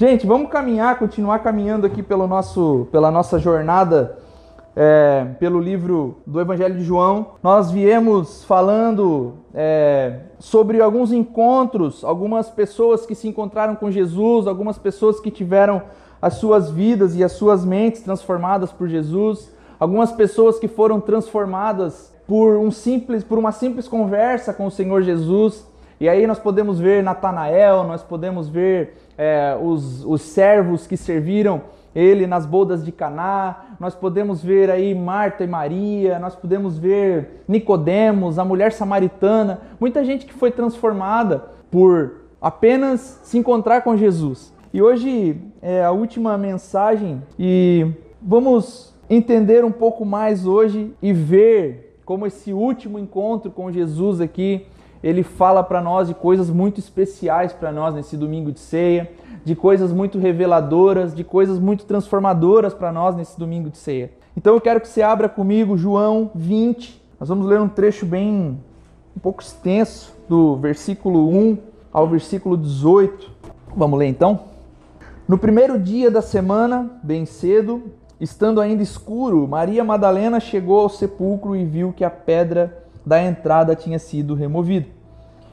Gente, vamos caminhar, continuar caminhando aqui pelo nosso, pela nossa jornada é, pelo livro do Evangelho de João. Nós viemos falando é, sobre alguns encontros, algumas pessoas que se encontraram com Jesus, algumas pessoas que tiveram as suas vidas e as suas mentes transformadas por Jesus, algumas pessoas que foram transformadas por um simples, por uma simples conversa com o Senhor Jesus. E aí nós podemos ver Natanael, nós podemos ver é, os, os servos que serviram ele nas bodas de Caná, nós podemos ver aí Marta e Maria, nós podemos ver Nicodemos, a mulher samaritana, muita gente que foi transformada por apenas se encontrar com Jesus. E hoje é a última mensagem e vamos entender um pouco mais hoje e ver como esse último encontro com Jesus aqui, ele fala para nós de coisas muito especiais para nós nesse domingo de ceia de coisas muito reveladoras, de coisas muito transformadoras para nós nesse domingo de ceia. Então eu quero que você abra comigo João 20. Nós vamos ler um trecho bem um pouco extenso do versículo 1 ao versículo 18. Vamos ler então? No primeiro dia da semana, bem cedo, estando ainda escuro, Maria Madalena chegou ao sepulcro e viu que a pedra da entrada tinha sido removida.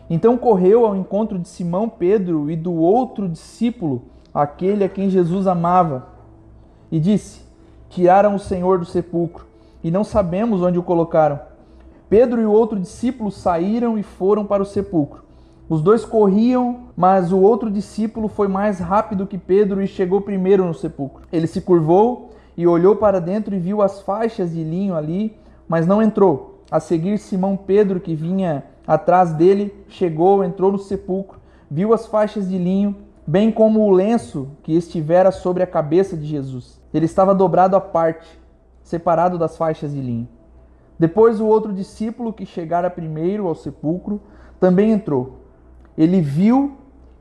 Então correu ao encontro de Simão Pedro e do outro discípulo, aquele a quem Jesus amava, e disse: Tiraram o Senhor do sepulcro e não sabemos onde o colocaram. Pedro e o outro discípulo saíram e foram para o sepulcro. Os dois corriam, mas o outro discípulo foi mais rápido que Pedro e chegou primeiro no sepulcro. Ele se curvou e olhou para dentro e viu as faixas de linho ali, mas não entrou. A seguir, Simão Pedro, que vinha Atrás dele chegou, entrou no sepulcro, viu as faixas de linho, bem como o lenço que estivera sobre a cabeça de Jesus. Ele estava dobrado à parte, separado das faixas de linho. Depois o outro discípulo que chegara primeiro ao sepulcro também entrou. Ele viu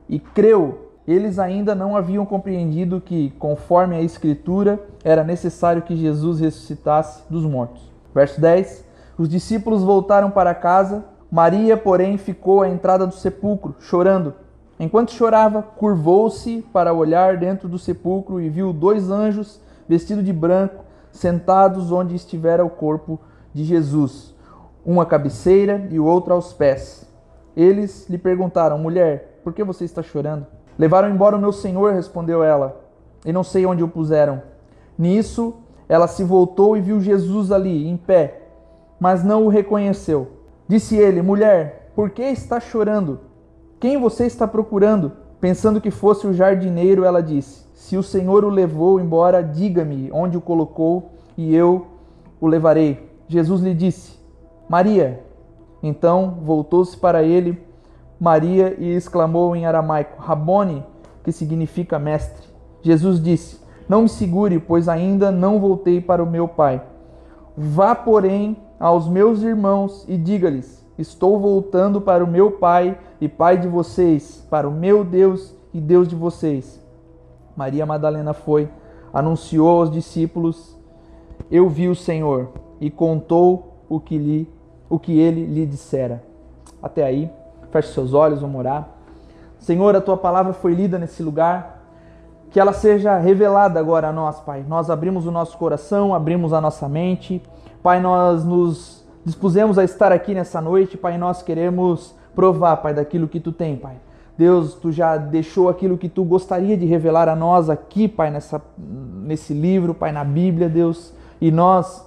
e creu. Eles ainda não haviam compreendido que, conforme a Escritura, era necessário que Jesus ressuscitasse dos mortos. Verso 10: Os discípulos voltaram para casa Maria, porém, ficou à entrada do sepulcro, chorando. Enquanto chorava, curvou-se para olhar dentro do sepulcro e viu dois anjos vestidos de branco, sentados onde estivera o corpo de Jesus, um à cabeceira e o outro aos pés. Eles lhe perguntaram: Mulher, por que você está chorando? Levaram embora o meu senhor, respondeu ela, e não sei onde o puseram. Nisso, ela se voltou e viu Jesus ali, em pé, mas não o reconheceu. Disse ele: Mulher, por que está chorando? Quem você está procurando? Pensando que fosse o jardineiro, ela disse: Se o Senhor o levou embora, diga-me onde o colocou e eu o levarei. Jesus lhe disse: Maria. Então voltou-se para ele, Maria, e exclamou em aramaico: Rabone, que significa mestre. Jesus disse: Não me segure, pois ainda não voltei para o meu Pai. Vá, porém, aos meus irmãos e diga-lhes: Estou voltando para o meu Pai e Pai de vocês, para o meu Deus e Deus de vocês. Maria Madalena foi, anunciou aos discípulos: Eu vi o Senhor e contou o que lhe o que ele lhe dissera. Até aí, feche seus olhos, vamos orar. Senhor, a tua palavra foi lida nesse lugar. Que ela seja revelada agora a nós, Pai. Nós abrimos o nosso coração, abrimos a nossa mente Pai, nós nos dispusemos a estar aqui nessa noite, Pai, nós queremos provar, Pai, daquilo que tu tem, Pai. Deus, tu já deixou aquilo que tu gostaria de revelar a nós aqui, Pai, nessa, nesse livro, Pai, na Bíblia, Deus, e nós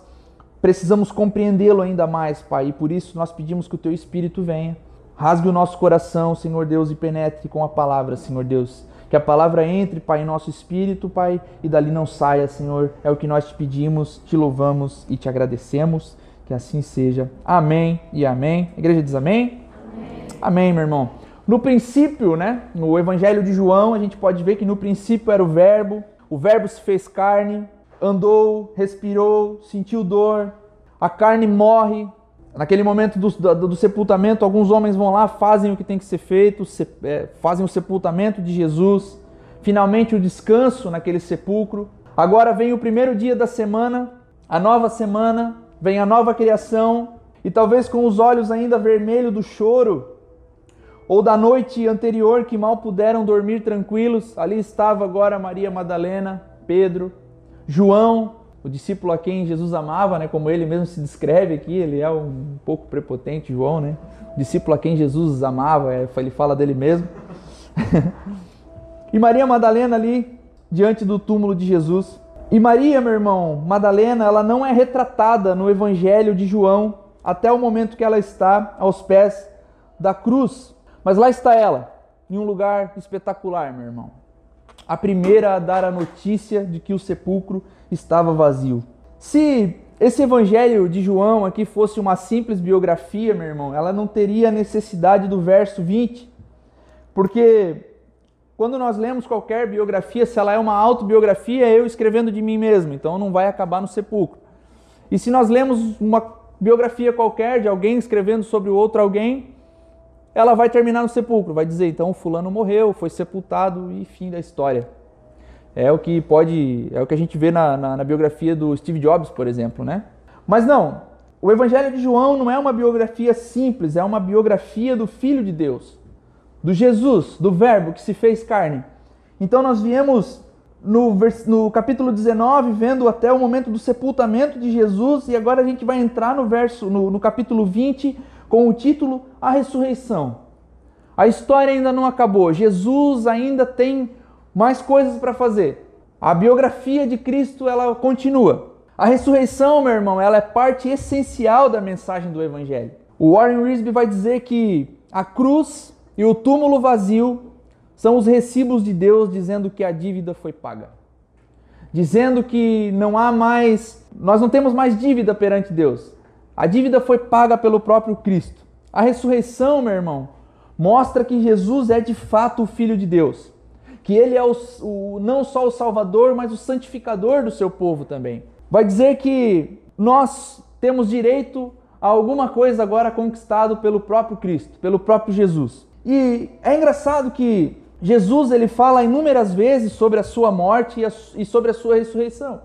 precisamos compreendê-lo ainda mais, Pai, e por isso nós pedimos que o teu Espírito venha, rasgue o nosso coração, Senhor Deus, e penetre com a palavra, Senhor Deus. Que a palavra entre, Pai, em nosso espírito, Pai, e dali não saia, Senhor. É o que nós te pedimos, te louvamos e te agradecemos. Que assim seja. Amém e amém. A igreja diz amém? Amém, amém meu irmão. No princípio, né, no Evangelho de João, a gente pode ver que no princípio era o Verbo, o Verbo se fez carne, andou, respirou, sentiu dor, a carne morre, Naquele momento do, do, do, sepultamento, alguns homens vão lá, fazem o que tem que ser feito, se, é, fazem o sepultamento de Jesus. Finalmente, o descanso naquele sepulcro. Agora vem o primeiro dia da semana, a nova semana, vem a nova criação, e talvez com os olhos ainda vermelhos do choro, ou da noite anterior que mal puderam dormir tranquilos, ali estava agora Maria Madalena, Pedro, João, o discípulo a quem Jesus amava, né, como ele mesmo se descreve aqui, ele é um pouco prepotente, João, né? O discípulo a quem Jesus amava, é, ele fala dele mesmo. e Maria Madalena ali diante do túmulo de Jesus. E Maria, meu irmão, Madalena, ela não é retratada no Evangelho de João até o momento que ela está aos pés da cruz. Mas lá está ela, em um lugar espetacular, meu irmão. A primeira a dar a notícia de que o sepulcro estava vazio. Se esse evangelho de João aqui fosse uma simples biografia, meu irmão, ela não teria necessidade do verso 20. Porque quando nós lemos qualquer biografia, se ela é uma autobiografia, é eu escrevendo de mim mesmo, então não vai acabar no sepulcro. E se nós lemos uma biografia qualquer de alguém escrevendo sobre o outro alguém, ela vai terminar no sepulcro, vai dizer então fulano morreu, foi sepultado e fim da história. É o que pode, é o que a gente vê na, na, na biografia do Steve Jobs, por exemplo, né? Mas não, o Evangelho de João não é uma biografia simples, é uma biografia do Filho de Deus, do Jesus, do Verbo que se fez carne. Então nós viemos no, no capítulo 19, vendo até o momento do sepultamento de Jesus, e agora a gente vai entrar no verso, no, no capítulo 20, com o título A Ressurreição. A história ainda não acabou, Jesus ainda tem mais coisas para fazer. A biografia de Cristo ela continua. A ressurreição, meu irmão, ela é parte essencial da mensagem do Evangelho. O Warren Risby vai dizer que a cruz e o túmulo vazio são os recibos de Deus dizendo que a dívida foi paga. Dizendo que não há mais, nós não temos mais dívida perante Deus. A dívida foi paga pelo próprio Cristo. A ressurreição, meu irmão, mostra que Jesus é de fato o Filho de Deus. Que ele é o, o, não só o Salvador, mas o santificador do seu povo também. Vai dizer que nós temos direito a alguma coisa agora conquistado pelo próprio Cristo, pelo próprio Jesus. E é engraçado que Jesus ele fala inúmeras vezes sobre a sua morte e, sobre a sua ressurreição.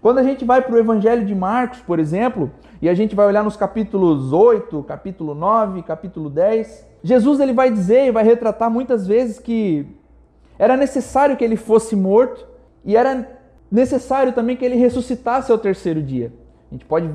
Quando a gente vai para o Evangelho de Marcos, por exemplo, e a gente vai olhar nos capítulos 8, capítulo 9, capítulo 10, Jesus ele vai dizer e vai retratar muitas vezes que era necessário que ele fosse morto e era necessário também que ele ressuscitasse ao terceiro dia. A gente pode,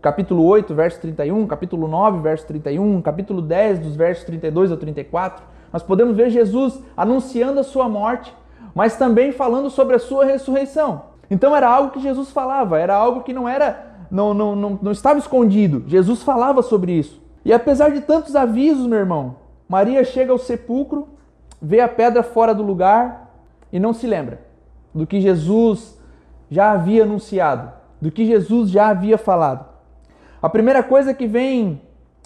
capítulo 8, verso 31, capítulo 9, verso 31, capítulo 10, dos versos 32 ao 34, nós podemos ver Jesus anunciando a sua morte, mas também falando sobre a sua ressurreição. Então era algo que Jesus falava, era algo que não era não, não, não, não estava escondido. Jesus falava sobre isso. E apesar de tantos avisos, meu irmão, Maria chega ao sepulcro, vê a pedra fora do lugar e não se lembra do que Jesus já havia anunciado, do que Jesus já havia falado. A primeira coisa que vem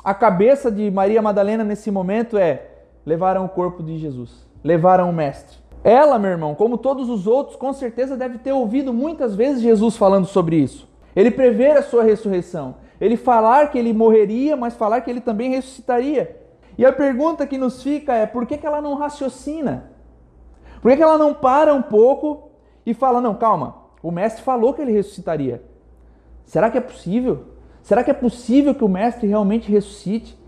à cabeça de Maria Madalena nesse momento é: levaram o corpo de Jesus, levaram o Mestre. Ela, meu irmão, como todos os outros, com certeza deve ter ouvido muitas vezes Jesus falando sobre isso. Ele prever a sua ressurreição. Ele falar que ele morreria, mas falar que ele também ressuscitaria. E a pergunta que nos fica é: por que, que ela não raciocina? Por que, que ela não para um pouco e fala: não, calma, o mestre falou que ele ressuscitaria. Será que é possível? Será que é possível que o mestre realmente ressuscite?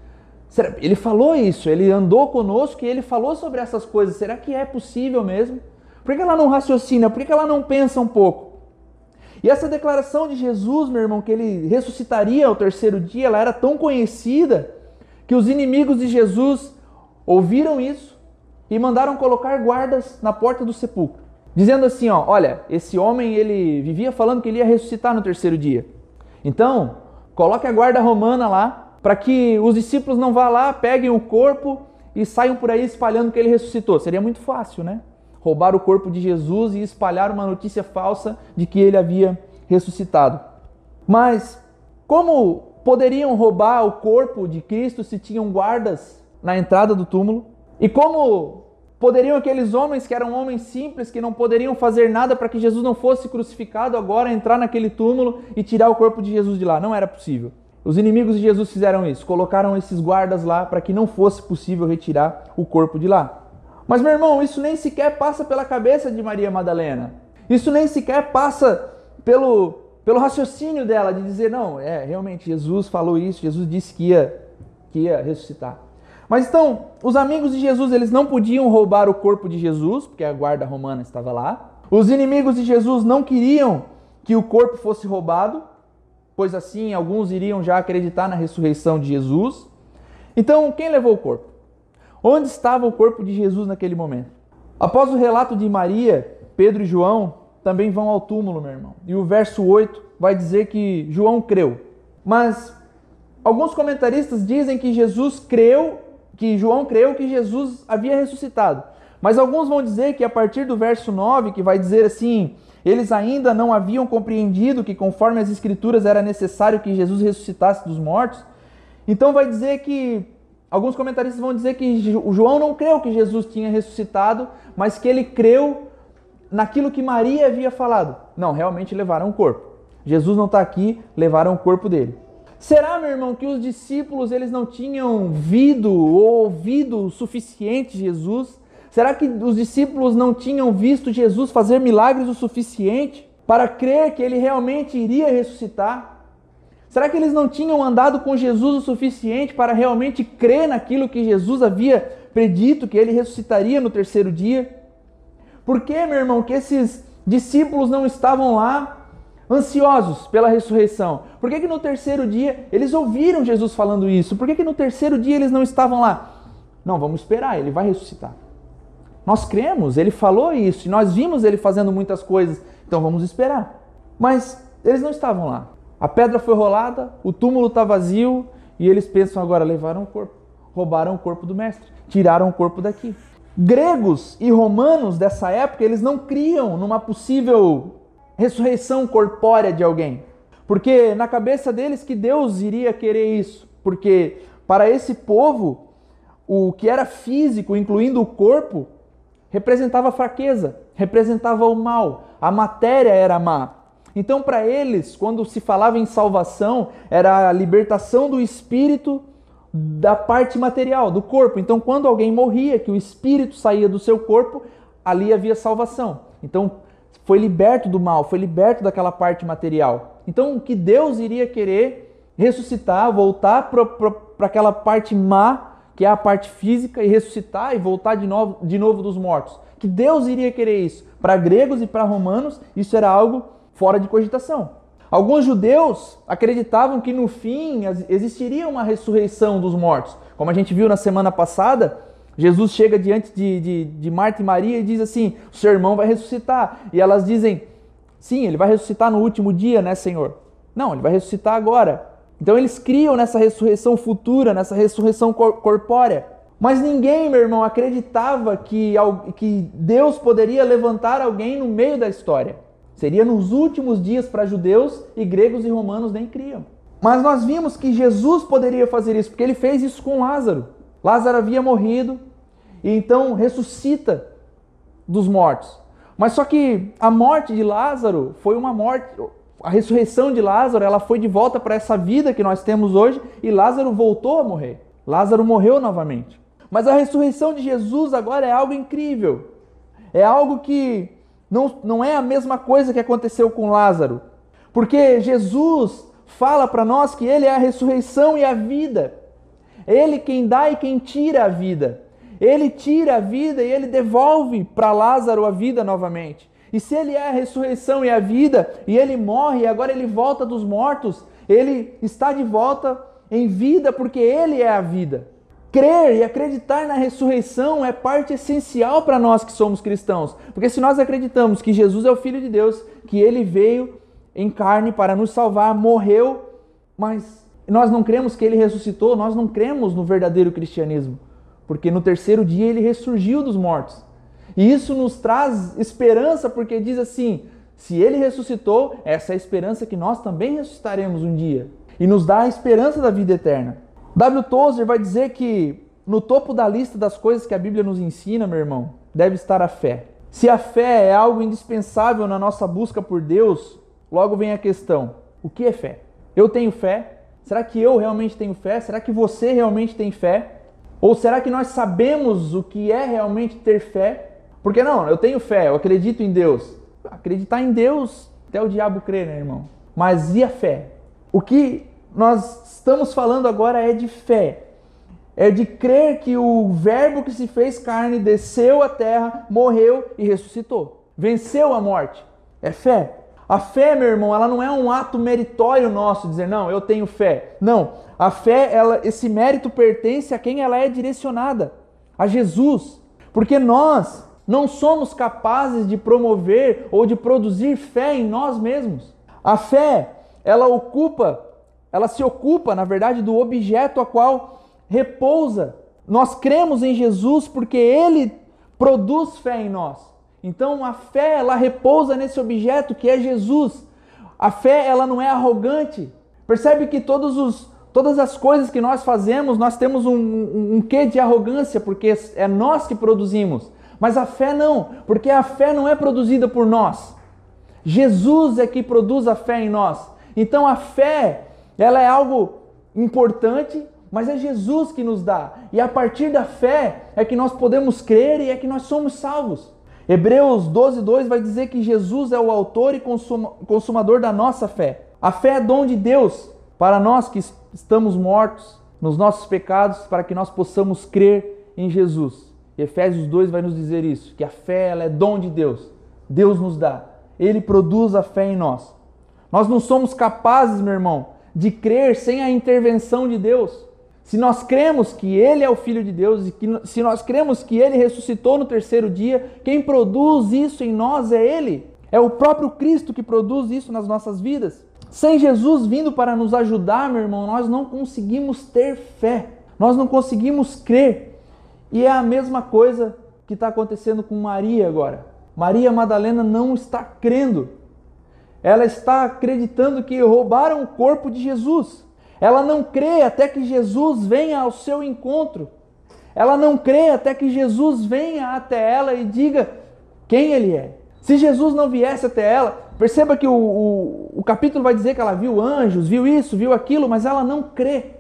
Ele falou isso, ele andou conosco e ele falou sobre essas coisas. Será que é possível mesmo? Por que ela não raciocina? Por que ela não pensa um pouco? E essa declaração de Jesus, meu irmão, que ele ressuscitaria ao terceiro dia, ela era tão conhecida que os inimigos de Jesus ouviram isso e mandaram colocar guardas na porta do sepulcro, dizendo assim, ó, olha, esse homem ele vivia falando que ele ia ressuscitar no terceiro dia. Então, coloque a guarda romana lá para que os discípulos não vá lá, peguem o corpo e saiam por aí espalhando que ele ressuscitou. Seria muito fácil, né? Roubar o corpo de Jesus e espalhar uma notícia falsa de que ele havia ressuscitado. Mas como poderiam roubar o corpo de Cristo se tinham guardas na entrada do túmulo? E como poderiam aqueles homens que eram homens simples, que não poderiam fazer nada para que Jesus não fosse crucificado, agora entrar naquele túmulo e tirar o corpo de Jesus de lá? Não era possível. Os inimigos de Jesus fizeram isso, colocaram esses guardas lá para que não fosse possível retirar o corpo de lá. Mas, meu irmão, isso nem sequer passa pela cabeça de Maria Madalena. Isso nem sequer passa pelo, pelo raciocínio dela de dizer, não, é, realmente, Jesus falou isso, Jesus disse que ia, que ia ressuscitar. Mas então, os amigos de Jesus, eles não podiam roubar o corpo de Jesus, porque a guarda romana estava lá. Os inimigos de Jesus não queriam que o corpo fosse roubado, pois assim alguns iriam já acreditar na ressurreição de Jesus. Então, quem levou o corpo? Onde estava o corpo de Jesus naquele momento? Após o relato de Maria, Pedro e João também vão ao túmulo, meu irmão. E o verso 8 vai dizer que João creu. Mas alguns comentaristas dizem que Jesus creu, que João creu que Jesus havia ressuscitado. Mas alguns vão dizer que a partir do verso 9, que vai dizer assim: eles ainda não haviam compreendido que, conforme as Escrituras, era necessário que Jesus ressuscitasse dos mortos. Então, vai dizer que. Alguns comentaristas vão dizer que João não creu que Jesus tinha ressuscitado, mas que ele creu naquilo que Maria havia falado. Não, realmente levaram o corpo. Jesus não está aqui, levaram o corpo dele. Será, meu irmão, que os discípulos eles não tinham vido ou ouvido o suficiente Jesus Será que os discípulos não tinham visto Jesus fazer milagres o suficiente para crer que ele realmente iria ressuscitar? Será que eles não tinham andado com Jesus o suficiente para realmente crer naquilo que Jesus havia predito, que ele ressuscitaria no terceiro dia? Por que, meu irmão, que esses discípulos não estavam lá ansiosos pela ressurreição? Por que, que no terceiro dia eles ouviram Jesus falando isso? Por que, que no terceiro dia eles não estavam lá? Não, vamos esperar, ele vai ressuscitar. Nós cremos, ele falou isso, e nós vimos ele fazendo muitas coisas, então vamos esperar. Mas eles não estavam lá. A pedra foi rolada, o túmulo está vazio, e eles pensam agora: levaram o corpo, roubaram o corpo do mestre, tiraram o corpo daqui. Gregos e romanos dessa época, eles não criam numa possível ressurreição corpórea de alguém. Porque na cabeça deles que Deus iria querer isso. Porque para esse povo, o que era físico, incluindo o corpo, representava fraqueza, representava o mal, a matéria era má. Então, para eles, quando se falava em salvação, era a libertação do espírito da parte material, do corpo. Então, quando alguém morria, que o espírito saía do seu corpo, ali havia salvação. Então, foi liberto do mal, foi liberto daquela parte material. Então, o que Deus iria querer ressuscitar, voltar para aquela parte má que é a parte física, e ressuscitar e voltar de novo, de novo dos mortos. Que Deus iria querer isso. Para gregos e para romanos, isso era algo fora de cogitação. Alguns judeus acreditavam que no fim existiria uma ressurreição dos mortos. Como a gente viu na semana passada, Jesus chega diante de, de, de Marta e Maria e diz assim: O seu irmão vai ressuscitar. E elas dizem: Sim, ele vai ressuscitar no último dia, né, Senhor? Não, ele vai ressuscitar agora. Então eles criam nessa ressurreição futura, nessa ressurreição corpórea. Mas ninguém, meu irmão, acreditava que, que Deus poderia levantar alguém no meio da história. Seria nos últimos dias para judeus e gregos e romanos nem criam. Mas nós vimos que Jesus poderia fazer isso, porque ele fez isso com Lázaro. Lázaro havia morrido e então ressuscita dos mortos. Mas só que a morte de Lázaro foi uma morte, a ressurreição de Lázaro, ela foi de volta para essa vida que nós temos hoje e Lázaro voltou a morrer. Lázaro morreu novamente. Mas a ressurreição de Jesus agora é algo incrível. É algo que não, não é a mesma coisa que aconteceu com Lázaro. Porque Jesus fala para nós que ele é a ressurreição e a vida. Ele quem dá e quem tira a vida. Ele tira a vida e ele devolve para Lázaro a vida novamente. E se ele é a ressurreição e a vida, e ele morre e agora ele volta dos mortos, ele está de volta em vida porque ele é a vida. Crer e acreditar na ressurreição é parte essencial para nós que somos cristãos. Porque se nós acreditamos que Jesus é o Filho de Deus, que ele veio em carne para nos salvar, morreu, mas nós não cremos que ele ressuscitou, nós não cremos no verdadeiro cristianismo. Porque no terceiro dia ele ressurgiu dos mortos. E isso nos traz esperança, porque diz assim: se ele ressuscitou, essa é a esperança que nós também ressuscitaremos um dia. E nos dá a esperança da vida eterna. W. Tozer vai dizer que no topo da lista das coisas que a Bíblia nos ensina, meu irmão, deve estar a fé. Se a fé é algo indispensável na nossa busca por Deus, logo vem a questão: o que é fé? Eu tenho fé? Será que eu realmente tenho fé? Será que você realmente tem fé? Ou será que nós sabemos o que é realmente ter fé? Porque não, eu tenho fé, eu acredito em Deus. Acreditar em Deus, até o diabo crê, né, irmão? Mas e a fé? O que nós estamos falando agora é de fé. é de crer que o Verbo que se fez carne desceu à terra, morreu e ressuscitou. Venceu a morte. É fé. A fé, meu irmão, ela não é um ato meritório nosso, dizer, não, eu tenho fé. Não. A fé, ela, esse mérito pertence a quem ela é direcionada, a Jesus. Porque nós não somos capazes de promover ou de produzir fé em nós mesmos. A fé, ela ocupa, ela se ocupa, na verdade, do objeto a qual repousa. Nós cremos em Jesus porque ele produz fé em nós. Então a fé ela repousa nesse objeto que é Jesus. A fé ela não é arrogante. Percebe que todos os, todas as coisas que nós fazemos nós temos um, um, um quê de arrogância porque é nós que produzimos. Mas a fé não, porque a fé não é produzida por nós. Jesus é que produz a fé em nós. Então a fé ela é algo importante, mas é Jesus que nos dá. E a partir da fé é que nós podemos crer e é que nós somos salvos. Hebreus 12, 2 vai dizer que Jesus é o autor e consumador da nossa fé. A fé é dom de Deus para nós que estamos mortos nos nossos pecados, para que nós possamos crer em Jesus. E Efésios 2 vai nos dizer isso, que a fé é dom de Deus. Deus nos dá. Ele produz a fé em nós. Nós não somos capazes, meu irmão, de crer sem a intervenção de Deus. Se nós cremos que Ele é o Filho de Deus e que, se nós cremos que Ele ressuscitou no terceiro dia, quem produz isso em nós é Ele. É o próprio Cristo que produz isso nas nossas vidas. Sem Jesus vindo para nos ajudar, meu irmão, nós não conseguimos ter fé, nós não conseguimos crer. E é a mesma coisa que está acontecendo com Maria agora. Maria Madalena não está crendo. Ela está acreditando que roubaram o corpo de Jesus. Ela não crê até que Jesus venha ao seu encontro. Ela não crê até que Jesus venha até ela e diga quem ele é. Se Jesus não viesse até ela, perceba que o, o, o capítulo vai dizer que ela viu anjos, viu isso, viu aquilo, mas ela não crê.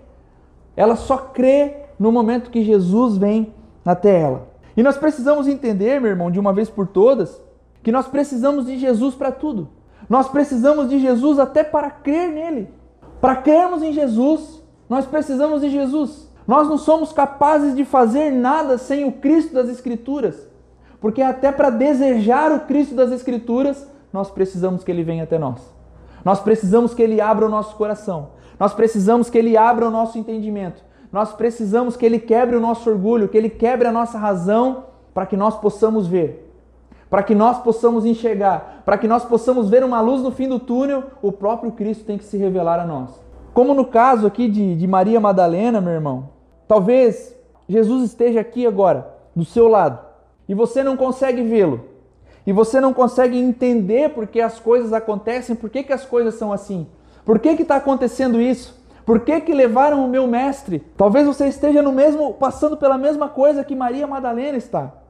Ela só crê no momento que Jesus vem até ela. E nós precisamos entender, meu irmão, de uma vez por todas, que nós precisamos de Jesus para tudo. Nós precisamos de Jesus até para crer nele. Para crermos em Jesus, nós precisamos de Jesus. Nós não somos capazes de fazer nada sem o Cristo das Escrituras. Porque até para desejar o Cristo das Escrituras, nós precisamos que ele venha até nós. Nós precisamos que ele abra o nosso coração. Nós precisamos que ele abra o nosso entendimento. Nós precisamos que ele quebre o nosso orgulho, que ele quebre a nossa razão para que nós possamos ver. Para que nós possamos enxergar, para que nós possamos ver uma luz no fim do túnel, o próprio Cristo tem que se revelar a nós. Como no caso aqui de, de Maria Madalena, meu irmão, talvez Jesus esteja aqui agora, do seu lado, e você não consegue vê-lo, e você não consegue entender por que as coisas acontecem, por que, que as coisas são assim, por que está acontecendo isso, por que, que levaram o meu mestre. Talvez você esteja no mesmo, passando pela mesma coisa que Maria Madalena está.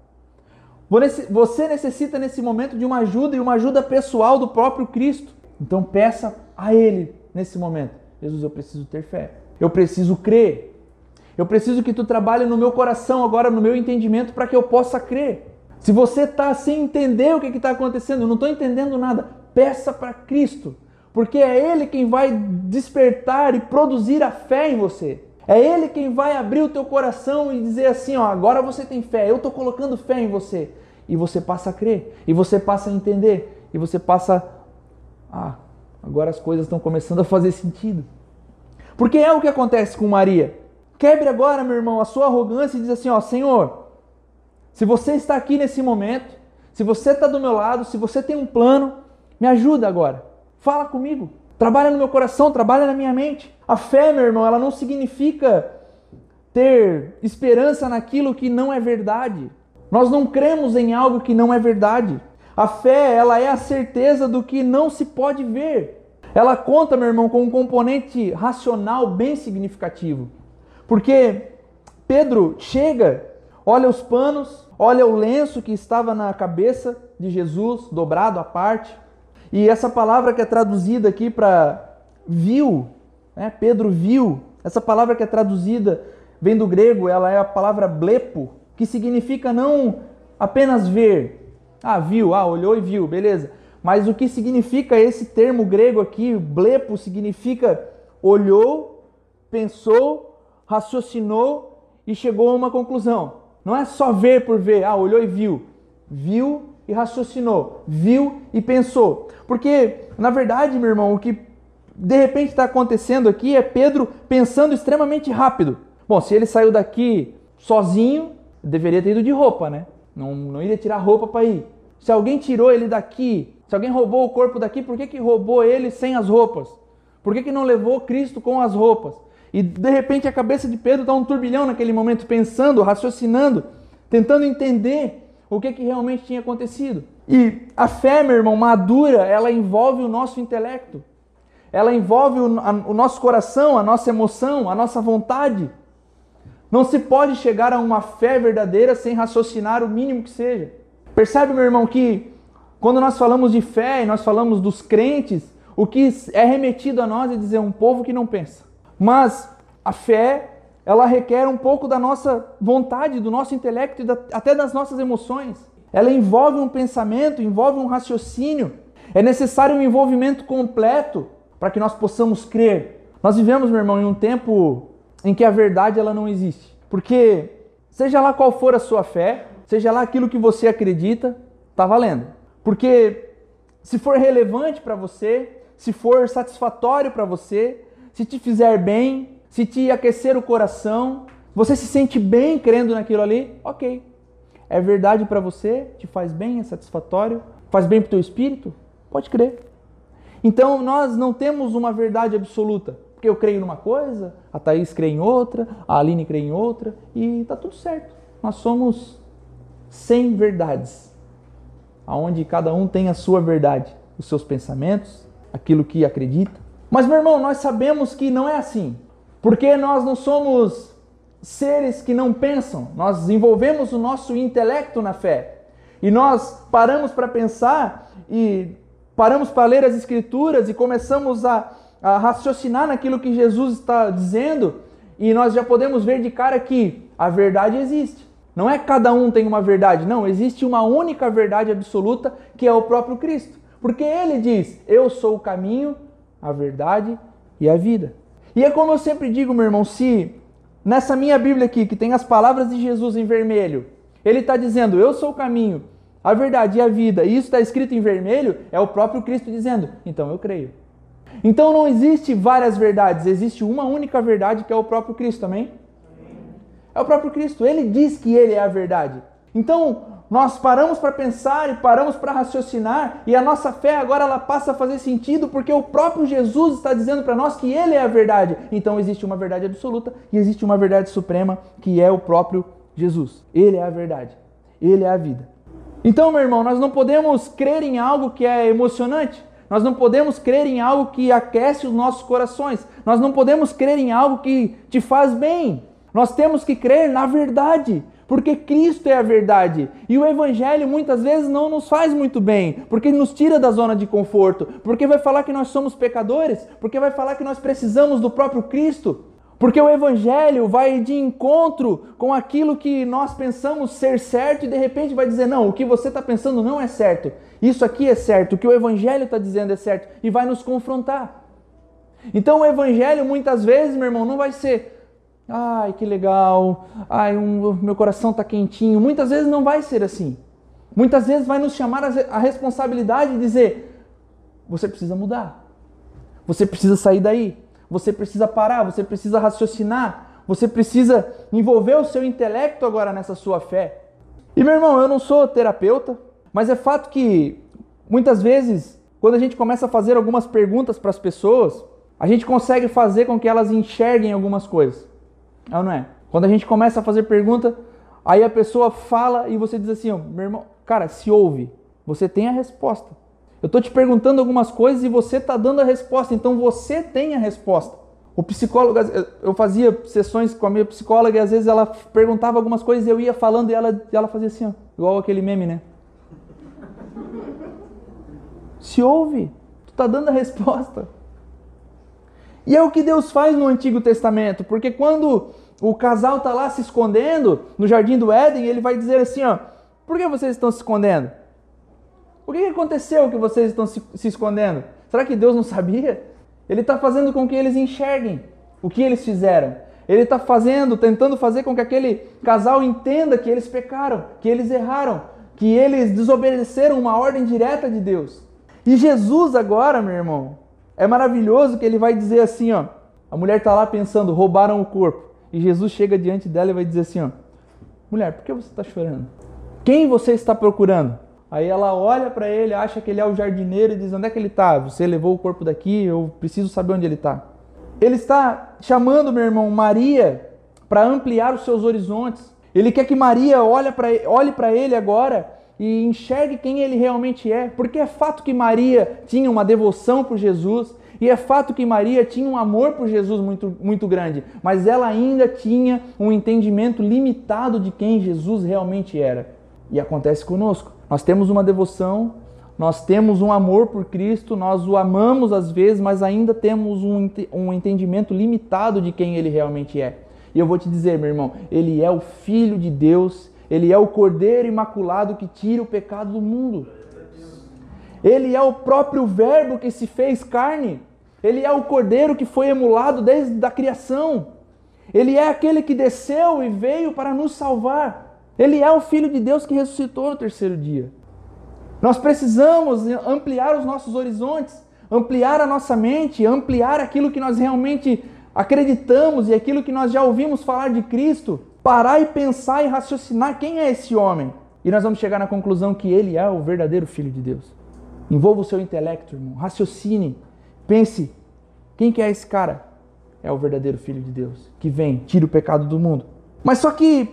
Você necessita nesse momento de uma ajuda e uma ajuda pessoal do próprio Cristo. Então peça a Ele nesse momento. Jesus, eu preciso ter fé. Eu preciso crer. Eu preciso que tu trabalhe no meu coração agora, no meu entendimento, para que eu possa crer. Se você está sem entender o que está acontecendo, eu não estou entendendo nada, peça para Cristo, porque é Ele quem vai despertar e produzir a fé em você. É Ele quem vai abrir o teu coração e dizer assim: ó, agora você tem fé, eu estou colocando fé em você. E você passa a crer, e você passa a entender, e você passa a Agora as coisas estão começando a fazer sentido. Porque é o que acontece com Maria. Quebre agora, meu irmão, a sua arrogância e diz assim: Ó, Senhor, se você está aqui nesse momento, se você está do meu lado, se você tem um plano, me ajuda agora. Fala comigo. Trabalha no meu coração, trabalha na minha mente. A fé, meu irmão, ela não significa ter esperança naquilo que não é verdade. Nós não cremos em algo que não é verdade. A fé, ela é a certeza do que não se pode ver. Ela conta, meu irmão, com um componente racional bem significativo. Porque Pedro chega, olha os panos, olha o lenço que estava na cabeça de Jesus, dobrado à parte. E essa palavra que é traduzida aqui para viu, né? Pedro viu. Essa palavra que é traduzida vem do grego, ela é a palavra blepo, que significa não apenas ver, ah, viu, ah, olhou e viu, beleza. Mas o que significa esse termo grego aqui, blepo, significa olhou, pensou, raciocinou e chegou a uma conclusão. Não é só ver por ver, ah, olhou e viu. Viu e raciocinou, viu e pensou. Porque, na verdade, meu irmão, o que de repente está acontecendo aqui é Pedro pensando extremamente rápido. Bom, se ele saiu daqui sozinho, deveria ter ido de roupa, né? Não, não iria tirar roupa para ir. Se alguém tirou ele daqui, se alguém roubou o corpo daqui, por que, que roubou ele sem as roupas? Por que, que não levou Cristo com as roupas? E de repente a cabeça de Pedro dá um turbilhão naquele momento, pensando, raciocinando, tentando entender o que, que realmente tinha acontecido. E a fé, meu irmão, madura, ela envolve o nosso intelecto, ela envolve o, a, o nosso coração, a nossa emoção, a nossa vontade. Não se pode chegar a uma fé verdadeira sem raciocinar o mínimo que seja. Percebe, meu irmão, que quando nós falamos de fé e nós falamos dos crentes, o que é remetido a nós é dizer um povo que não pensa. Mas a fé, ela requer um pouco da nossa vontade, do nosso intelecto e da, até das nossas emoções. Ela envolve um pensamento, envolve um raciocínio. É necessário um envolvimento completo para que nós possamos crer. Nós vivemos, meu irmão, em um tempo em que a verdade ela não existe. Porque seja lá qual for a sua fé, seja lá aquilo que você acredita, tá valendo. Porque se for relevante para você, se for satisfatório para você, se te fizer bem, se te aquecer o coração, você se sente bem crendo naquilo ali, ok. É verdade para você, te faz bem, é satisfatório, faz bem para o teu espírito, pode crer. Então nós não temos uma verdade absoluta, porque eu creio numa coisa, a Thaís crê em outra, a Aline crê em outra e tá tudo certo. Nós somos 100 verdades, aonde cada um tem a sua verdade, os seus pensamentos, aquilo que acredita. Mas, meu irmão, nós sabemos que não é assim. Porque nós não somos seres que não pensam. Nós desenvolvemos o nosso intelecto na fé. E nós paramos para pensar e paramos para ler as Escrituras e começamos a, a raciocinar naquilo que Jesus está dizendo. E nós já podemos ver de cara que a verdade existe. Não é cada um tem uma verdade, não, existe uma única verdade absoluta que é o próprio Cristo. Porque ele diz: Eu sou o caminho, a verdade e a vida. E é como eu sempre digo, meu irmão, se nessa minha Bíblia aqui, que tem as palavras de Jesus em vermelho, ele está dizendo: Eu sou o caminho, a verdade e a vida, e isso está escrito em vermelho, é o próprio Cristo dizendo: Então eu creio. Então não existe várias verdades, existe uma única verdade que é o próprio Cristo, amém? É o próprio Cristo, ele diz que ele é a verdade. Então, nós paramos para pensar e paramos para raciocinar e a nossa fé agora ela passa a fazer sentido porque o próprio Jesus está dizendo para nós que ele é a verdade. Então existe uma verdade absoluta e existe uma verdade suprema que é o próprio Jesus. Ele é a verdade. Ele é a vida. Então, meu irmão, nós não podemos crer em algo que é emocionante. Nós não podemos crer em algo que aquece os nossos corações. Nós não podemos crer em algo que te faz bem. Nós temos que crer na verdade. Porque Cristo é a verdade. E o Evangelho muitas vezes não nos faz muito bem, porque nos tira da zona de conforto, porque vai falar que nós somos pecadores, porque vai falar que nós precisamos do próprio Cristo. Porque o Evangelho vai de encontro com aquilo que nós pensamos ser certo e de repente vai dizer: não, o que você está pensando não é certo. Isso aqui é certo, o que o Evangelho está dizendo é certo e vai nos confrontar. Então o Evangelho muitas vezes, meu irmão, não vai ser Ai, que legal. Ai, um, meu coração está quentinho. Muitas vezes não vai ser assim. Muitas vezes vai nos chamar a responsabilidade de dizer: você precisa mudar. Você precisa sair daí. Você precisa parar. Você precisa raciocinar. Você precisa envolver o seu intelecto agora nessa sua fé. E meu irmão, eu não sou terapeuta, mas é fato que muitas vezes, quando a gente começa a fazer algumas perguntas para as pessoas, a gente consegue fazer com que elas enxerguem algumas coisas. É ou não é? Quando a gente começa a fazer pergunta, aí a pessoa fala e você diz assim, ó, meu irmão, cara, se ouve, você tem a resposta. Eu estou te perguntando algumas coisas e você está dando a resposta, então você tem a resposta. O psicólogo, eu fazia sessões com a minha psicóloga e às vezes ela perguntava algumas coisas e eu ia falando e ela, ela fazia assim, ó, igual aquele meme, né? Se ouve, tu está dando a resposta. E é o que Deus faz no Antigo Testamento, porque quando o casal está lá se escondendo no jardim do Éden, ele vai dizer assim: ó, por que vocês estão se escondendo? O que aconteceu que vocês estão se, se escondendo? Será que Deus não sabia? Ele está fazendo com que eles enxerguem o que eles fizeram. Ele está fazendo, tentando fazer com que aquele casal entenda que eles pecaram, que eles erraram, que eles desobedeceram uma ordem direta de Deus. E Jesus agora, meu irmão, é maravilhoso que ele vai dizer assim, ó, a mulher está lá pensando, roubaram o corpo. E Jesus chega diante dela e vai dizer assim, ó, mulher, por que você está chorando? Quem você está procurando? Aí ela olha para ele, acha que ele é o jardineiro e diz: Onde é que ele está? Você levou o corpo daqui, eu preciso saber onde ele está. Ele está chamando, meu irmão, Maria para ampliar os seus horizontes. Ele quer que Maria olhe para ele agora e enxergue quem ele realmente é. Porque é fato que Maria tinha uma devoção por Jesus e é fato que Maria tinha um amor por Jesus muito, muito grande, mas ela ainda tinha um entendimento limitado de quem Jesus realmente era. E acontece conosco. Nós temos uma devoção, nós temos um amor por Cristo, nós o amamos às vezes, mas ainda temos um, um entendimento limitado de quem ele realmente é. E eu vou te dizer, meu irmão, ele é o Filho de Deus, ele é o Cordeiro Imaculado que tira o pecado do mundo. Ele é o próprio Verbo que se fez carne. Ele é o Cordeiro que foi emulado desde a criação. Ele é aquele que desceu e veio para nos salvar. Ele é o Filho de Deus que ressuscitou no terceiro dia. Nós precisamos ampliar os nossos horizontes, ampliar a nossa mente, ampliar aquilo que nós realmente acreditamos e aquilo que nós já ouvimos falar de Cristo. Parar e pensar e raciocinar quem é esse homem. E nós vamos chegar na conclusão que ele é o verdadeiro Filho de Deus. Envolva o seu intelecto, irmão. Raciocine. Pense. Quem que é esse cara? É o verdadeiro Filho de Deus. Que vem, tira o pecado do mundo. Mas só que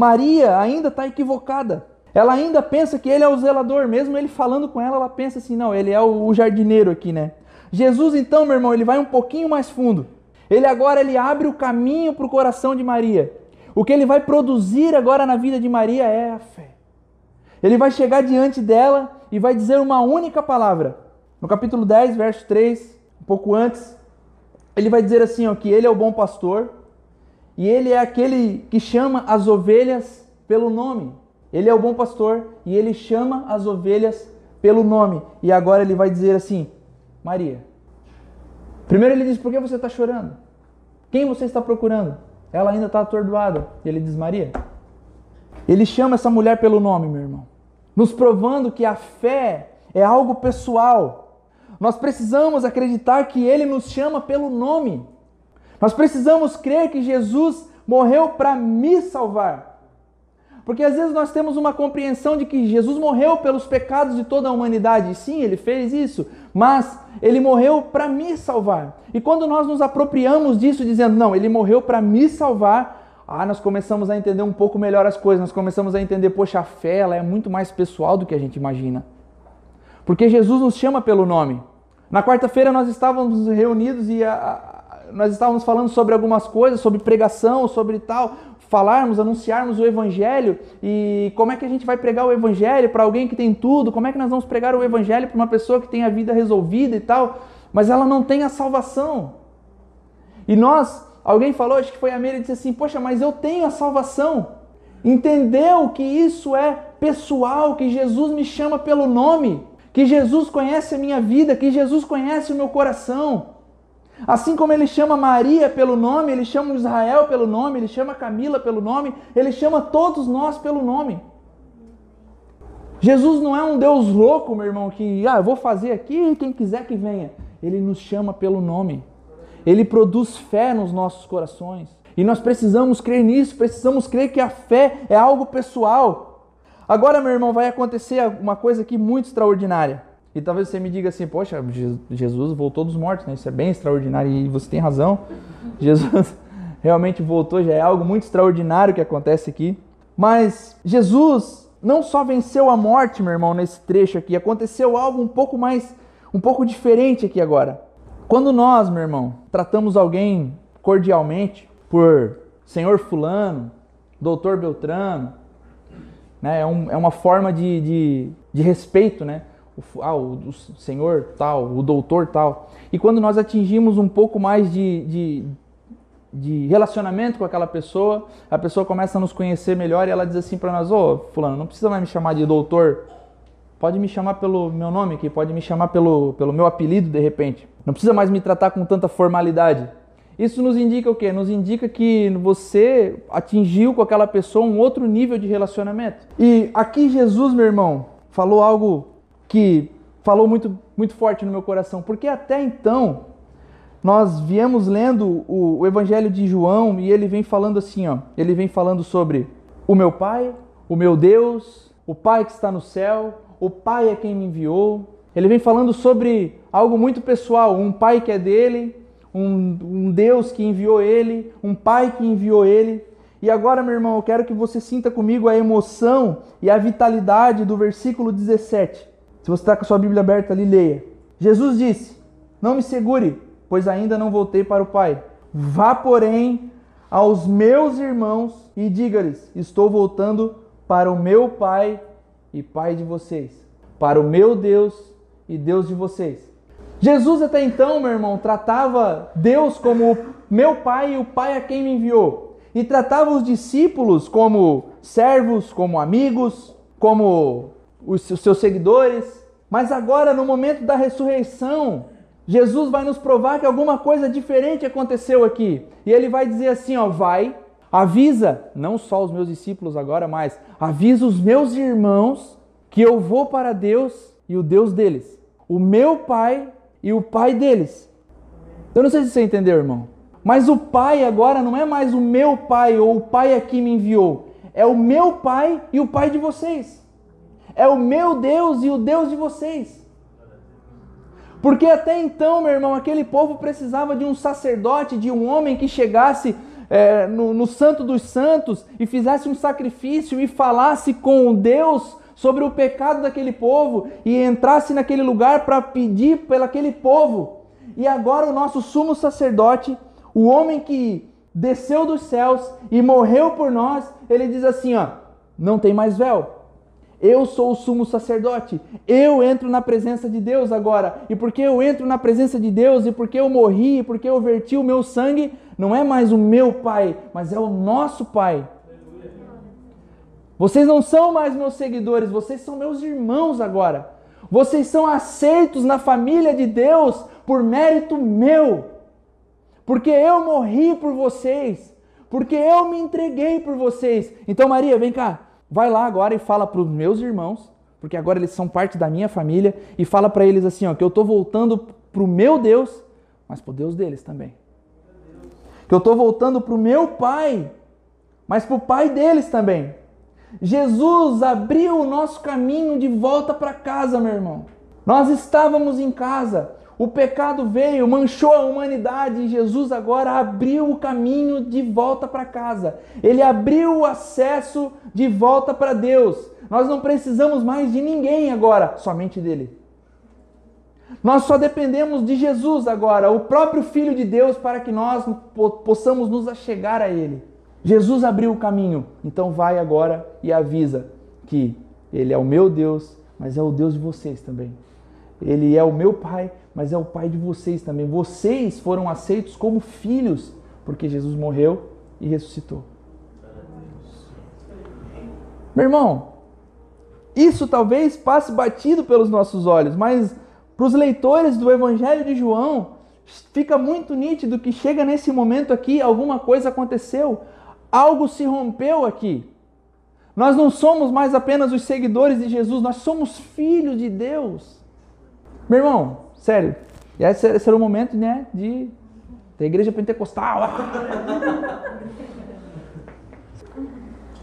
Maria ainda está equivocada. Ela ainda pensa que ele é o zelador, mesmo ele falando com ela, ela pensa assim: não, ele é o jardineiro aqui, né? Jesus, então, meu irmão, ele vai um pouquinho mais fundo. Ele agora ele abre o caminho para o coração de Maria. O que ele vai produzir agora na vida de Maria é a fé. Ele vai chegar diante dela e vai dizer uma única palavra. No capítulo 10, verso 3, um pouco antes, ele vai dizer assim: ó, que ele é o bom pastor, e ele é aquele que chama as ovelhas pelo nome. Ele é o bom pastor e ele chama as ovelhas pelo nome. E agora ele vai dizer assim: Maria. Primeiro ele diz: Por que você está chorando? Quem você está procurando? Ela ainda está atordoada. E ele diz: Maria. Ele chama essa mulher pelo nome, meu irmão, nos provando que a fé é algo pessoal. Nós precisamos acreditar que ele nos chama pelo nome. Nós precisamos crer que Jesus morreu para me salvar. Porque às vezes nós temos uma compreensão de que Jesus morreu pelos pecados de toda a humanidade. Sim, ele fez isso, mas ele morreu para me salvar. E quando nós nos apropriamos disso, dizendo, não, ele morreu para me salvar, ah, nós começamos a entender um pouco melhor as coisas. Nós começamos a entender, poxa, a fé ela é muito mais pessoal do que a gente imagina. Porque Jesus nos chama pelo nome. Na quarta-feira nós estávamos reunidos e a, nós estávamos falando sobre algumas coisas, sobre pregação, sobre tal, falarmos, anunciarmos o evangelho e como é que a gente vai pregar o evangelho para alguém que tem tudo, como é que nós vamos pregar o evangelho para uma pessoa que tem a vida resolvida e tal, mas ela não tem a salvação. E nós, alguém falou, acho que foi a Meire, disse assim: "Poxa, mas eu tenho a salvação". Entendeu que isso é pessoal, que Jesus me chama pelo nome, que Jesus conhece a minha vida, que Jesus conhece o meu coração. Assim como ele chama Maria pelo nome, ele chama Israel pelo nome, ele chama Camila pelo nome, ele chama todos nós pelo nome. Jesus não é um Deus louco, meu irmão, que ah, eu vou fazer aqui quem quiser que venha. Ele nos chama pelo nome. Ele produz fé nos nossos corações. E nós precisamos crer nisso, precisamos crer que a fé é algo pessoal. Agora, meu irmão, vai acontecer uma coisa aqui muito extraordinária. E talvez você me diga assim, poxa, Jesus voltou dos mortos, né? Isso é bem extraordinário e você tem razão. Jesus realmente voltou, já é algo muito extraordinário que acontece aqui. Mas Jesus não só venceu a morte, meu irmão, nesse trecho aqui, aconteceu algo um pouco mais, um pouco diferente aqui agora. Quando nós, meu irmão, tratamos alguém cordialmente por senhor fulano, doutor Beltrano, né? É, um, é uma forma de, de, de respeito, né? O, ah, o, o senhor tal, o doutor tal. E quando nós atingimos um pouco mais de, de, de relacionamento com aquela pessoa, a pessoa começa a nos conhecer melhor e ela diz assim para nós: Ô, oh, Fulano, não precisa mais me chamar de doutor. Pode me chamar pelo meu nome aqui, pode me chamar pelo, pelo meu apelido de repente. Não precisa mais me tratar com tanta formalidade. Isso nos indica o quê? Nos indica que você atingiu com aquela pessoa um outro nível de relacionamento. E aqui Jesus, meu irmão, falou algo que falou muito, muito forte no meu coração, porque até então nós viemos lendo o, o Evangelho de João e ele vem falando assim, ó, ele vem falando sobre o meu Pai, o meu Deus, o Pai que está no céu, o Pai é quem me enviou. Ele vem falando sobre algo muito pessoal, um Pai que é dele, um, um Deus que enviou ele, um Pai que enviou ele. E agora, meu irmão, eu quero que você sinta comigo a emoção e a vitalidade do versículo 17. Se você está com a sua Bíblia aberta ali, leia. Jesus disse: Não me segure, pois ainda não voltei para o Pai. Vá, porém, aos meus irmãos e diga-lhes: Estou voltando para o meu Pai e Pai de vocês, para o meu Deus e Deus de vocês. Jesus até então, meu irmão, tratava Deus como meu Pai e o Pai a quem me enviou. E tratava os discípulos como servos, como amigos, como os seus seguidores. Mas agora, no momento da ressurreição, Jesus vai nos provar que alguma coisa diferente aconteceu aqui. E ele vai dizer assim: ó, vai, avisa, não só os meus discípulos agora, mas avisa os meus irmãos que eu vou para Deus e o Deus deles, o meu Pai e o Pai deles. Eu não sei se você entendeu, irmão. Mas o Pai agora não é mais o meu Pai ou o Pai aqui me enviou. É o meu Pai e o Pai de vocês. É o meu Deus e o Deus de vocês. Porque até então, meu irmão, aquele povo precisava de um sacerdote, de um homem que chegasse é, no, no Santo dos Santos e fizesse um sacrifício e falasse com Deus sobre o pecado daquele povo e entrasse naquele lugar para pedir pelo aquele povo. E agora o nosso sumo sacerdote, o homem que desceu dos céus e morreu por nós, ele diz assim, ó, não tem mais véu. Eu sou o sumo sacerdote. Eu entro na presença de Deus agora. E porque eu entro na presença de Deus e porque eu morri, e porque eu verti o meu sangue, não é mais o meu Pai, mas é o nosso Pai. Vocês não são mais meus seguidores, vocês são meus irmãos agora. Vocês são aceitos na família de Deus por mérito meu. Porque eu morri por vocês. Porque eu me entreguei por vocês. Então, Maria, vem cá. Vai lá agora e fala para os meus irmãos, porque agora eles são parte da minha família, e fala para eles assim, ó, que eu estou voltando para o meu Deus, mas para o Deus deles também. Que eu estou voltando para o meu Pai, mas para o Pai deles também. Jesus abriu o nosso caminho de volta para casa, meu irmão. Nós estávamos em casa, o pecado veio, manchou a humanidade e Jesus agora abriu o caminho de volta para casa. Ele abriu o acesso de volta para Deus. Nós não precisamos mais de ninguém agora, somente dele. Nós só dependemos de Jesus agora, o próprio Filho de Deus, para que nós possamos nos achegar a Ele. Jesus abriu o caminho, então vai agora e avisa que Ele é o meu Deus, mas é o Deus de vocês também. Ele é o meu Pai, mas é o Pai de vocês também. Vocês foram aceitos como filhos, porque Jesus morreu e ressuscitou. Meu irmão, isso talvez passe batido pelos nossos olhos, mas para os leitores do Evangelho de João, fica muito nítido que chega nesse momento aqui, alguma coisa aconteceu. Algo se rompeu aqui. Nós não somos mais apenas os seguidores de Jesus, nós somos filhos de Deus. Meu irmão, sério, esse, esse era o momento né, de da igreja pentecostal.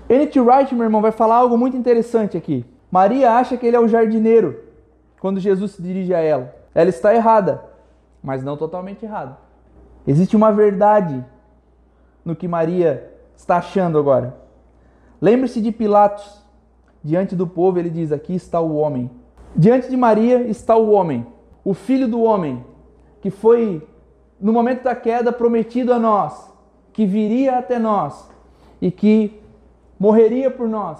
N.T. Wright, meu irmão, vai falar algo muito interessante aqui. Maria acha que ele é o jardineiro quando Jesus se dirige a ela. Ela está errada, mas não totalmente errada. Existe uma verdade no que Maria está achando agora? Lembre-se de Pilatos. Diante do povo, ele diz: Aqui está o homem. Diante de Maria está o homem, o filho do homem, que foi, no momento da queda, prometido a nós, que viria até nós e que morreria por nós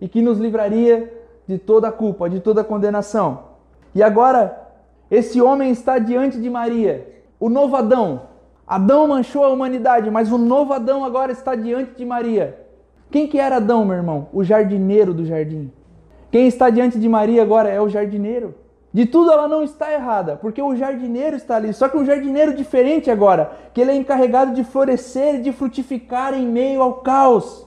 e que nos livraria de toda a culpa, de toda a condenação. E agora, esse homem está diante de Maria, o novo Adão, Adão manchou a humanidade, mas o novo Adão agora está diante de Maria. Quem que era Adão, meu irmão? O jardineiro do jardim. Quem está diante de Maria agora é o jardineiro. De tudo ela não está errada, porque o jardineiro está ali. Só que um jardineiro diferente agora, que ele é encarregado de florescer e de frutificar em meio ao caos.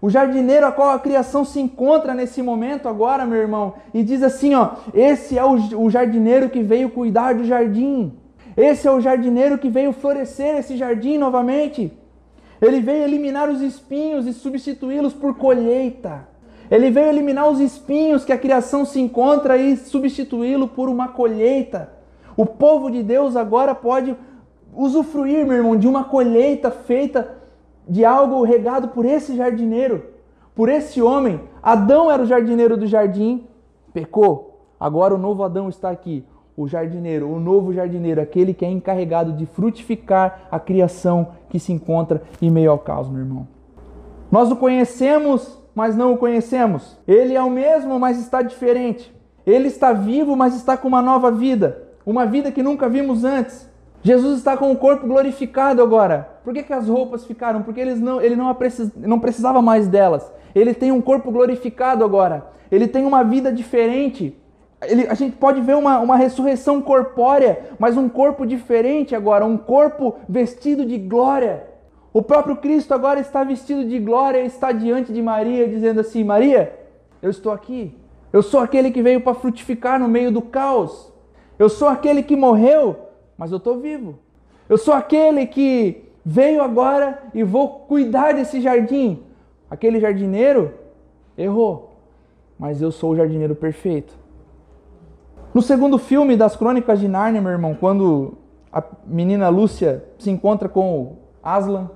O jardineiro a qual a criação se encontra nesse momento agora, meu irmão, e diz assim, ó, esse é o, jardineiro que veio cuidar do jardim. Esse é o jardineiro que veio florescer esse jardim novamente. Ele veio eliminar os espinhos e substituí-los por colheita. Ele veio eliminar os espinhos que a criação se encontra e substituí-lo por uma colheita. O povo de Deus agora pode usufruir, meu irmão, de uma colheita feita de algo regado por esse jardineiro, por esse homem. Adão era o jardineiro do jardim, pecou. Agora o novo Adão está aqui, o jardineiro, o novo jardineiro, aquele que é encarregado de frutificar a criação que se encontra em meio ao caos, meu irmão. Nós o conhecemos mas não o conhecemos. Ele é o mesmo, mas está diferente. Ele está vivo, mas está com uma nova vida, uma vida que nunca vimos antes. Jesus está com o corpo glorificado agora. Por que, que as roupas ficaram? Porque eles não, ele não, precis, não precisava mais delas. Ele tem um corpo glorificado agora. Ele tem uma vida diferente. Ele, a gente pode ver uma, uma ressurreição corpórea, mas um corpo diferente agora, um corpo vestido de glória. O próprio Cristo agora está vestido de glória está diante de Maria, dizendo assim: Maria, eu estou aqui. Eu sou aquele que veio para frutificar no meio do caos. Eu sou aquele que morreu, mas eu estou vivo. Eu sou aquele que veio agora e vou cuidar desse jardim. Aquele jardineiro errou, mas eu sou o jardineiro perfeito. No segundo filme das Crônicas de Nárnia, meu irmão, quando a menina Lúcia se encontra com Aslan,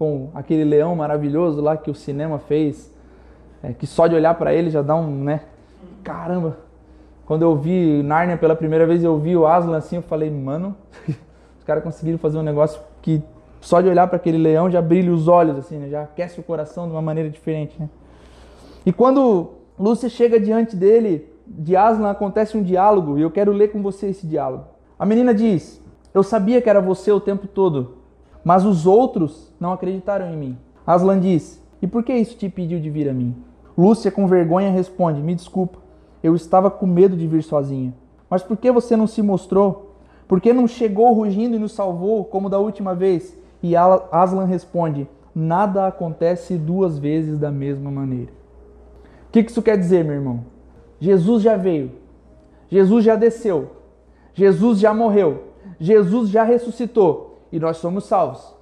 com aquele leão maravilhoso lá que o cinema fez, é, que só de olhar para ele já dá um, né? Caramba! Quando eu vi Narnia pela primeira vez, eu vi o Aslan assim, eu falei, mano, os caras conseguiram fazer um negócio que só de olhar para aquele leão já brilha os olhos, assim, né? já aquece o coração de uma maneira diferente. Né? E quando Lúcia chega diante dele, de Aslan acontece um diálogo, e eu quero ler com você esse diálogo. A menina diz: Eu sabia que era você o tempo todo, mas os outros não acreditaram em mim. Aslan diz: E por que isso te impediu de vir a mim? Lúcia, com vergonha, responde: Me desculpa, eu estava com medo de vir sozinha. Mas por que você não se mostrou? Por que não chegou rugindo e nos salvou, como da última vez? E Aslan responde: Nada acontece duas vezes da mesma maneira. O que isso quer dizer, meu irmão? Jesus já veio, Jesus já desceu, Jesus já morreu, Jesus já ressuscitou e nós somos salvos.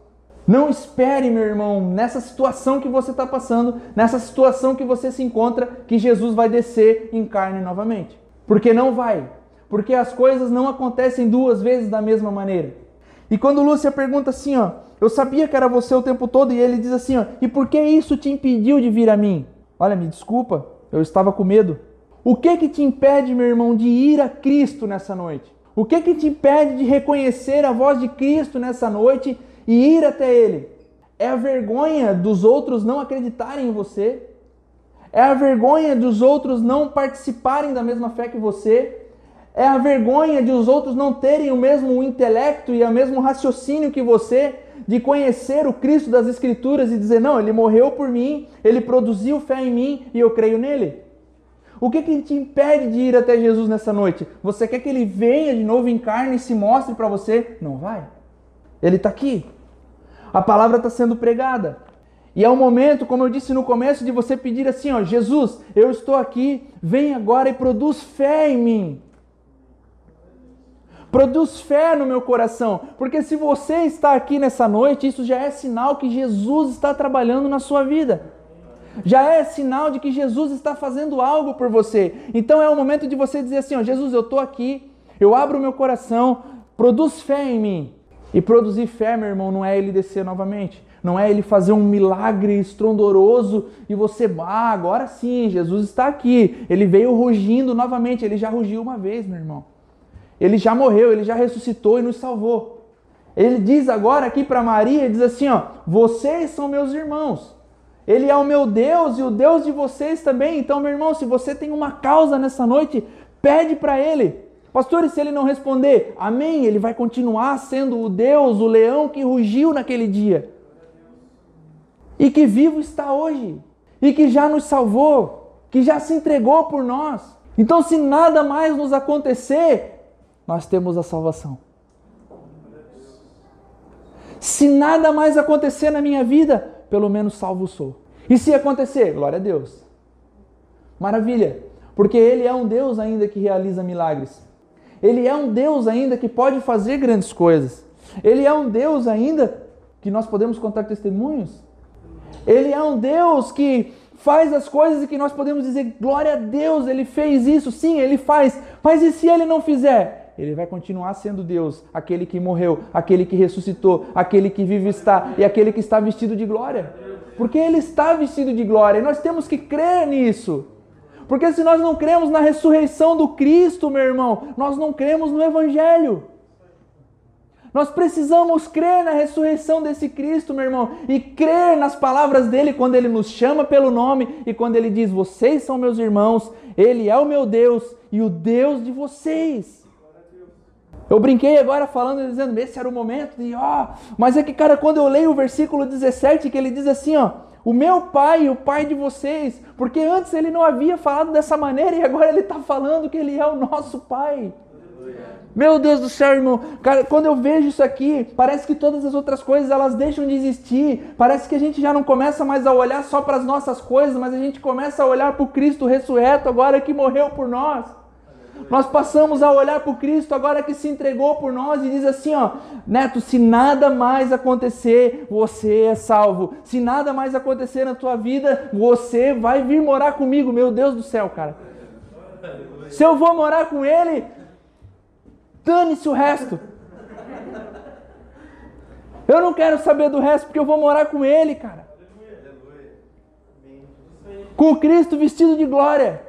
Não espere, meu irmão, nessa situação que você está passando, nessa situação que você se encontra, que Jesus vai descer em carne novamente. Porque não vai. Porque as coisas não acontecem duas vezes da mesma maneira. E quando Lúcia pergunta assim, ó, eu sabia que era você o tempo todo, e ele diz assim, ó, e por que isso te impediu de vir a mim? Olha, me desculpa, eu estava com medo. O que que te impede, meu irmão, de ir a Cristo nessa noite? O que que te impede de reconhecer a voz de Cristo nessa noite e ir até Ele? É a vergonha dos outros não acreditarem em você? É a vergonha dos outros não participarem da mesma fé que você? É a vergonha de os outros não terem o mesmo intelecto e o mesmo raciocínio que você, de conhecer o Cristo das Escrituras e dizer: não, ele morreu por mim, ele produziu fé em mim e eu creio nele? O que, que te impede de ir até Jesus nessa noite? Você quer que ele venha de novo em carne e se mostre para você? Não vai. Ele está aqui. A palavra está sendo pregada. E é o momento, como eu disse no começo, de você pedir assim: ó, Jesus, eu estou aqui, vem agora e produz fé em mim. Produz fé no meu coração, porque se você está aqui nessa noite, isso já é sinal que Jesus está trabalhando na sua vida já é sinal de que Jesus está fazendo algo por você. Então é o momento de você dizer assim: ó, Jesus, eu estou aqui, eu abro meu coração, produz fé em mim. E produzir fé, meu irmão, não é ele descer novamente. Não é ele fazer um milagre estrondoroso e você, ah, agora sim, Jesus está aqui. Ele veio rugindo novamente. Ele já rugiu uma vez, meu irmão. Ele já morreu, ele já ressuscitou e nos salvou. Ele diz agora aqui para Maria, diz assim, ó, vocês são meus irmãos. Ele é o meu Deus e o Deus de vocês também. Então, meu irmão, se você tem uma causa nessa noite, pede para Ele. Pastor, e se ele não responder, amém, ele vai continuar sendo o Deus, o leão que rugiu naquele dia. E que vivo está hoje. E que já nos salvou, que já se entregou por nós. Então, se nada mais nos acontecer, nós temos a salvação. Se nada mais acontecer na minha vida, pelo menos salvo sou. E se acontecer, glória a Deus. Maravilha, porque Ele é um Deus ainda que realiza milagres. Ele é um Deus ainda que pode fazer grandes coisas. Ele é um Deus ainda que nós podemos contar testemunhos. Ele é um Deus que faz as coisas e que nós podemos dizer glória a Deus, ele fez isso, sim, ele faz. Mas e se ele não fizer? Ele vai continuar sendo Deus, aquele que morreu, aquele que ressuscitou, aquele que vive está e aquele que está vestido de glória. Porque ele está vestido de glória e nós temos que crer nisso. Porque se nós não cremos na ressurreição do Cristo, meu irmão, nós não cremos no Evangelho. Nós precisamos crer na ressurreição desse Cristo, meu irmão, e crer nas palavras dele quando ele nos chama pelo nome e quando ele diz: Vocês são meus irmãos, ele é o meu Deus e o Deus de vocês. Eu brinquei agora falando, dizendo, esse era o momento de, ó, mas é que, cara, quando eu leio o versículo 17, que ele diz assim, ó, o meu pai, o pai de vocês, porque antes ele não havia falado dessa maneira e agora ele está falando que ele é o nosso pai. Meu Deus do céu, irmão, cara, quando eu vejo isso aqui, parece que todas as outras coisas elas deixam de existir. Parece que a gente já não começa mais a olhar só para as nossas coisas, mas a gente começa a olhar para o Cristo ressurreto agora que morreu por nós. Nós passamos a olhar para Cristo agora que se entregou por nós e diz assim, ó, Neto, se nada mais acontecer, você é salvo. Se nada mais acontecer na tua vida, você vai vir morar comigo. Meu Deus do céu, cara. Se eu vou morar com ele, dane-se o resto. Eu não quero saber do resto porque eu vou morar com ele, cara. Com Cristo vestido de glória.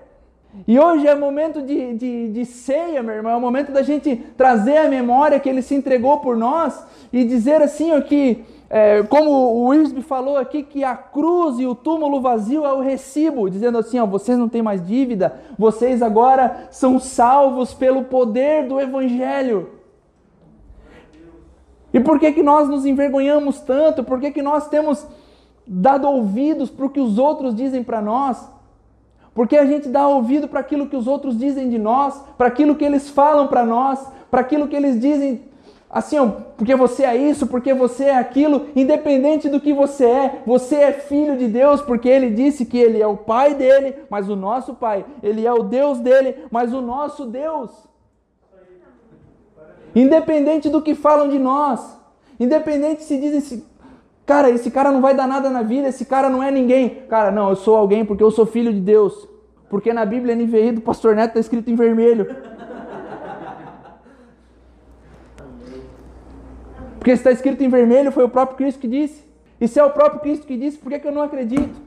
E hoje é momento de, de, de, ceia, meu irmão, é o momento da gente trazer a memória que ele se entregou por nós e dizer assim ó, que, é, como o Wisby falou aqui, que a cruz e o túmulo vazio é o recibo, dizendo assim: ó, vocês não têm mais dívida, vocês agora são salvos pelo poder do Evangelho. E por que, que nós nos envergonhamos tanto? Por que, que nós temos dado ouvidos para o que os outros dizem para nós? Porque a gente dá ouvido para aquilo que os outros dizem de nós, para aquilo que eles falam para nós, para aquilo que eles dizem assim, ó, porque você é isso, porque você é aquilo, independente do que você é, você é filho de Deus, porque ele disse que ele é o pai dele, mas o nosso pai, ele é o Deus dele, mas o nosso Deus. Independente do que falam de nós, independente se dizem Cara, esse cara não vai dar nada na vida, esse cara não é ninguém. Cara, não, eu sou alguém porque eu sou filho de Deus. Porque na Bíblia NVI do Pastor Neto está escrito em vermelho. Porque está escrito em vermelho, foi o próprio Cristo que disse. E se é o próprio Cristo que disse, por que, que eu não acredito?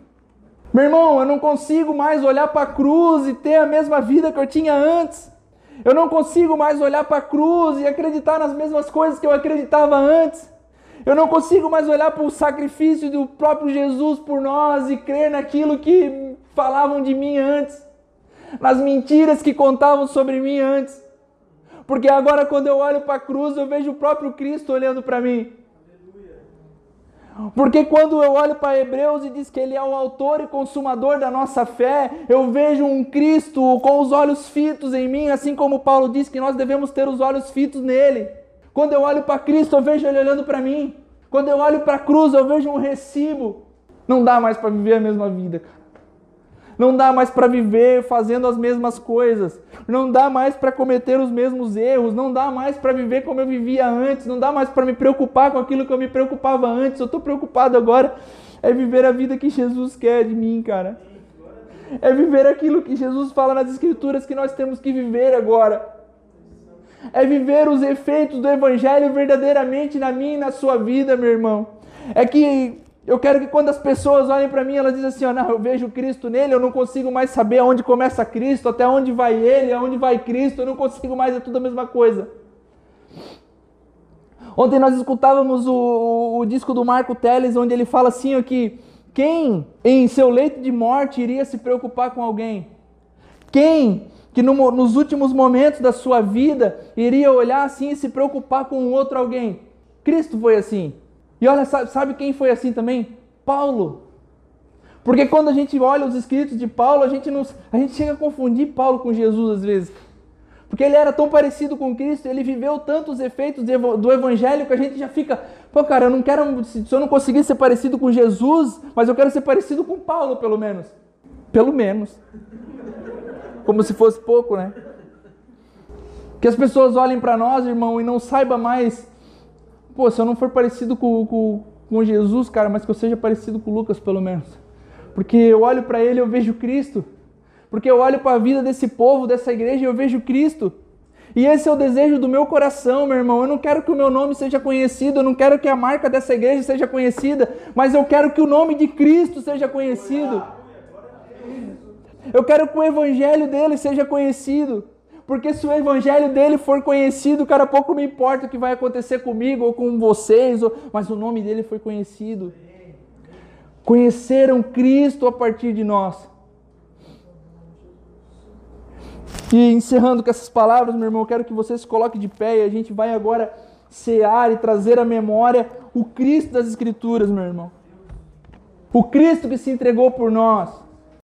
Meu irmão, eu não consigo mais olhar para a cruz e ter a mesma vida que eu tinha antes. Eu não consigo mais olhar para a cruz e acreditar nas mesmas coisas que eu acreditava antes. Eu não consigo mais olhar para o sacrifício do próprio Jesus por nós e crer naquilo que falavam de mim antes, nas mentiras que contavam sobre mim antes. Porque agora, quando eu olho para a cruz, eu vejo o próprio Cristo olhando para mim. Porque quando eu olho para Hebreus e diz que ele é o autor e consumador da nossa fé, eu vejo um Cristo com os olhos fitos em mim, assim como Paulo diz que nós devemos ter os olhos fitos nele. Quando eu olho para Cristo, eu vejo Ele olhando para mim. Quando eu olho para a cruz, eu vejo um recibo. Não dá mais para viver a mesma vida, cara. Não dá mais para viver fazendo as mesmas coisas. Não dá mais para cometer os mesmos erros. Não dá mais para viver como eu vivia antes. Não dá mais para me preocupar com aquilo que eu me preocupava antes. Eu estou preocupado agora é viver a vida que Jesus quer de mim, cara. É viver aquilo que Jesus fala nas Escrituras que nós temos que viver agora é viver os efeitos do Evangelho verdadeiramente na minha e na sua vida, meu irmão. É que eu quero que quando as pessoas olhem para mim, elas dizem assim: oh, não, eu vejo Cristo nele, eu não consigo mais saber aonde começa Cristo, até onde vai ele, aonde vai Cristo, eu não consigo mais, é tudo a mesma coisa. Ontem nós escutávamos o, o, o disco do Marco Teles, onde ele fala assim: ó, que quem em seu leito de morte iria se preocupar com alguém? Quem que no, nos últimos momentos da sua vida iria olhar assim e se preocupar com outro alguém. Cristo foi assim. E olha, sabe, sabe quem foi assim também? Paulo. Porque quando a gente olha os escritos de Paulo, a gente, não, a gente chega a confundir Paulo com Jesus às vezes. Porque ele era tão parecido com Cristo, ele viveu tantos efeitos do Evangelho que a gente já fica, pô, cara, eu não quero, se eu não conseguir ser parecido com Jesus, mas eu quero ser parecido com Paulo, pelo menos. Pelo menos. Como se fosse pouco, né? Que as pessoas olhem para nós, irmão, e não saibam mais, pô, se eu não for parecido com, com, com Jesus, cara, mas que eu seja parecido com Lucas, pelo menos. Porque eu olho para ele e eu vejo Cristo. Porque eu olho para a vida desse povo, dessa igreja, e eu vejo Cristo. E esse é o desejo do meu coração, meu irmão. Eu não quero que o meu nome seja conhecido, eu não quero que a marca dessa igreja seja conhecida, mas eu quero que o nome de Cristo seja conhecido. Eu quero que o evangelho dele seja conhecido. Porque se o evangelho dele for conhecido, cara, pouco me importa o que vai acontecer comigo ou com vocês, ou... mas o nome dele foi conhecido. Conheceram Cristo a partir de nós. E encerrando com essas palavras, meu irmão, quero que você se coloque de pé e a gente vai agora cear e trazer à memória o Cristo das Escrituras, meu irmão. O Cristo que se entregou por nós.